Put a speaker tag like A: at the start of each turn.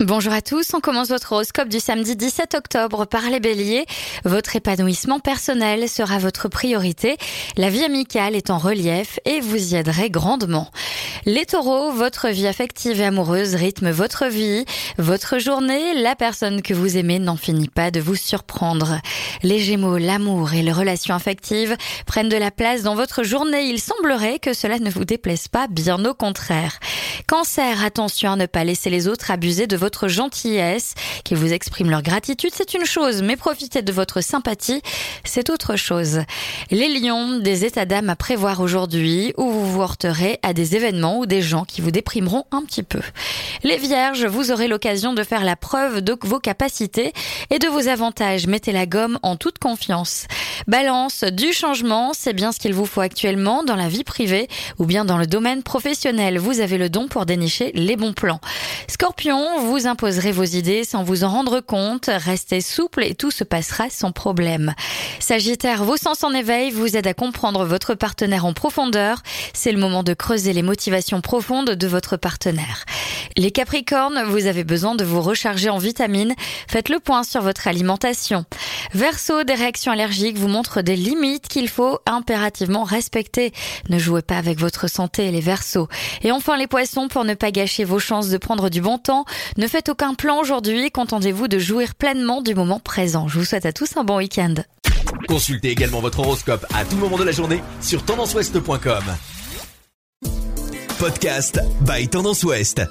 A: Bonjour à tous, on commence votre horoscope du samedi 17 octobre par les béliers. Votre épanouissement personnel sera votre priorité. La vie amicale est en relief et vous y aiderez grandement. Les taureaux, votre vie affective et amoureuse rythme votre vie. Votre journée, la personne que vous aimez n'en finit pas de vous surprendre. Les gémeaux, l'amour et les relations affectives prennent de la place dans votre journée. Il semblerait que cela ne vous déplaise pas, bien au contraire. Cancer, attention à ne pas laisser les autres abuser de votre gentillesse. Qu'ils vous expriment leur gratitude, c'est une chose, mais profiter de votre sympathie, c'est autre chose. Les lions, des états d'âme à prévoir aujourd'hui, où vous vous heurterez à des événements ou des gens qui vous déprimeront un petit peu. Les vierges, vous aurez l'occasion de faire la preuve de vos capacités et de vos avantages. Mettez la gomme en toute confiance. Balance, du changement, c'est bien ce qu'il vous faut actuellement dans la vie privée ou bien dans le domaine professionnel. Vous avez le don pour dénicher les bons plans. Scorpion, vous imposerez vos idées sans vous en rendre compte. Restez souple et tout se passera sans problème. Sagittaire, vos sens en éveil vous aident à comprendre votre partenaire en profondeur. C'est le moment de creuser les motivations profondes de votre partenaire. Les Capricornes, vous avez besoin de vous recharger en vitamines. Faites le point sur votre alimentation. Verseau, des réactions allergiques vous montrent des limites qu'il faut impérativement respecter. Ne jouez pas avec votre santé, les Verseaux. Et enfin les Poissons, pour ne pas gâcher vos chances de prendre du bon temps, ne faites aucun plan aujourd'hui, contentez-vous de jouir pleinement du moment présent. Je vous souhaite à tous un bon week-end.
B: Consultez également votre horoscope à tout moment de la journée sur tendanceouest.com. Podcast by Tendance Ouest.